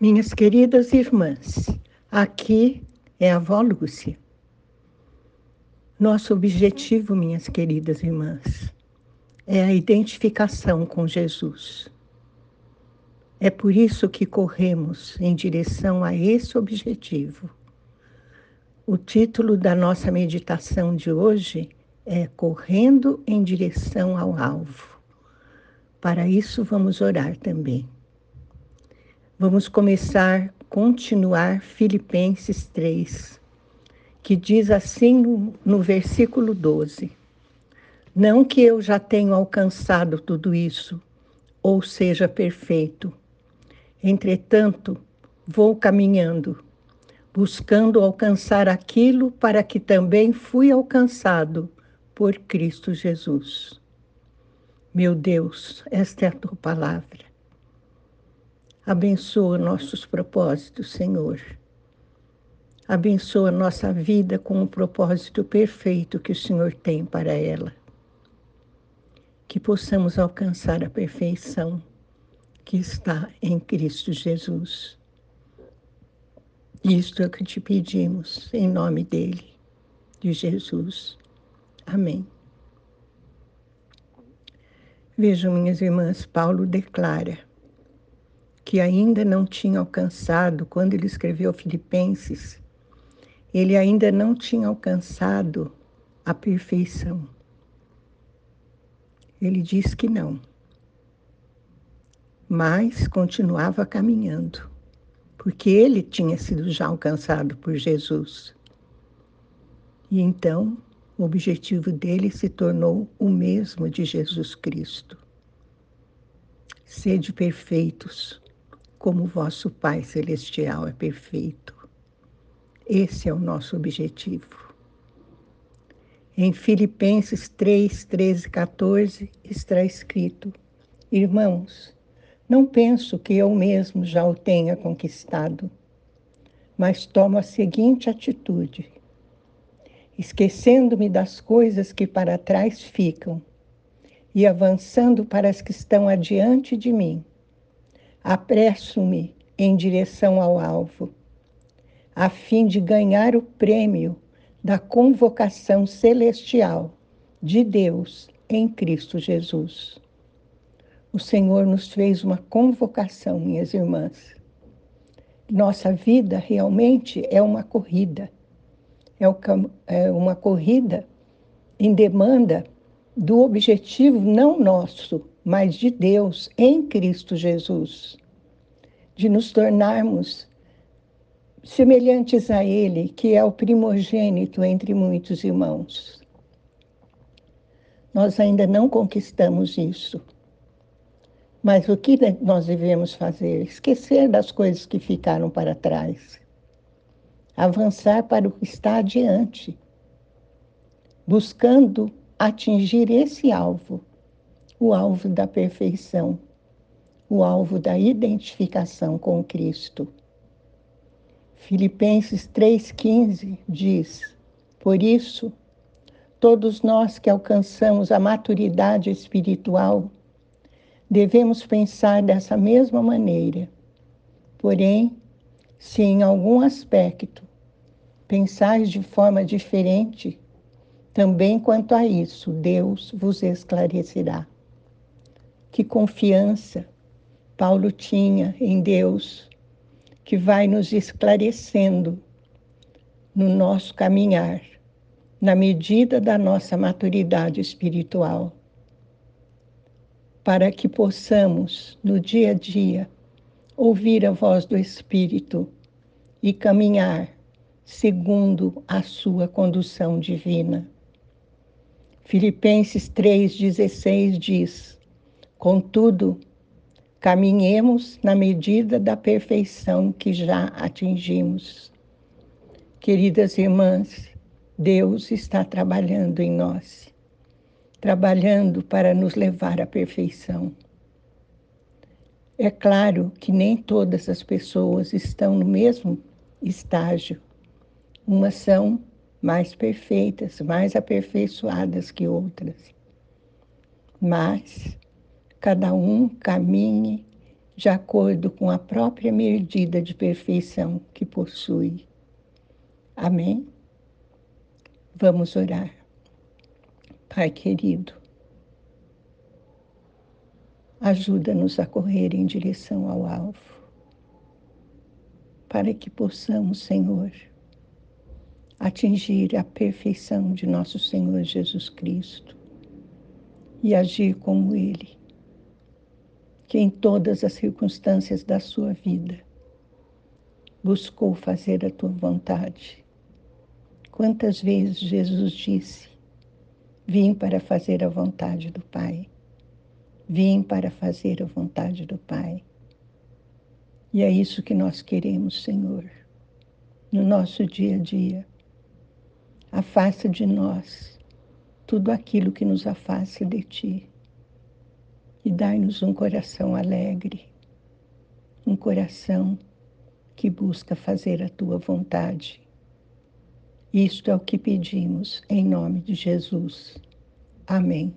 Minhas queridas irmãs, aqui é a avó Lúcia. Nosso objetivo, minhas queridas irmãs, é a identificação com Jesus. É por isso que corremos em direção a esse objetivo. O título da nossa meditação de hoje é Correndo em direção ao alvo. Para isso, vamos orar também. Vamos começar, continuar Filipenses 3, que diz assim no, versículo 12: Não que eu já tenha alcançado tudo isso, ou seja perfeito. Entretanto, vou caminhando, buscando alcançar aquilo para que também fui alcançado por Cristo Jesus. Meu Deus, esta é a tua palavra. Abençoa nossos propósitos, Senhor. Abençoa nossa vida com o propósito perfeito que o Senhor tem para ela. Que possamos alcançar a perfeição que está em Cristo Jesus. Isto é o que te pedimos, em nome dele, de Jesus. Amém. Vejam, minhas irmãs, Paulo declara que ainda não tinha alcançado, quando ele escreveu Filipenses, ele ainda não tinha alcançado a perfeição. Ele diz que não, mas continuava caminhando, porque ele tinha sido já alcançado por Jesus. E então o objetivo dele se tornou o mesmo de Jesus Cristo. Sede perfeitos, como vosso Pai Celestial é perfeito. Esse é o nosso objetivo. Em Filipenses 3, 13 14 está escrito: Irmãos, não penso que eu mesmo já o tenha conquistado, mas tomo a seguinte atitude: esquecendo-me das coisas que para trás ficam e avançando para as que estão adiante de mim apresso-me em direção ao alvo, a fim de ganhar o prêmio da convocação celestial de Deus em Cristo Jesus. O Senhor nos fez uma convocação, minhas irmãs. Nossa vida realmente é uma corrida. É uma corrida em demanda do objetivo não nosso, mas de Deus em Cristo Jesus, de nos tornarmos semelhantes a Ele, que é o primogênito entre muitos irmãos. Nós ainda não conquistamos isso. Mas o que nós devemos fazer? Esquecer das coisas que ficaram para trás. Avançar para o que está adiante, buscando atingir esse alvo o alvo da perfeição, o alvo da identificação com Cristo. Filipenses 3,15 diz: Por isso, todos nós que alcançamos a maturidade espiritual, devemos pensar dessa mesma maneira. Porém, se em algum aspecto pensais de forma diferente, também quanto a isso Deus vos esclarecerá que confiança Paulo tinha em Deus, que vai nos esclarecendo no nosso caminhar, na medida da nossa maturidade espiritual, para que possamos, no dia a dia, ouvir a voz do Espírito e caminhar segundo a sua condução divina. Filipenses 3,16 diz: Contudo, caminhemos na medida da perfeição que já atingimos. Queridas irmãs, Deus está trabalhando em nós, trabalhando para nos levar à perfeição. É claro que nem todas as pessoas estão no mesmo estágio. Umas são mais perfeitas, mais aperfeiçoadas que outras. Mas cada um caminhe de acordo com a própria medida de perfeição que possui. Amém? Vamos orar. Pai querido, ajuda-nos a correr em direção ao alvo, para que possamos, Senhor, atingir a perfeição de nosso Senhor Jesus Cristo e agir como Ele, que em todas as circunstâncias da sua vida buscou fazer a tua vontade. Quantas vezes Jesus disse: Vim para fazer a vontade do Pai. Vim para fazer a vontade do Pai. E é isso que nós queremos, Senhor, no nosso dia a dia. Afasta de nós tudo aquilo que nos afasta de Ti e dai-nos um coração alegre, um coração que busca fazer a Tua vontade. Isto é o que pedimos em nome de Jesus. Amém.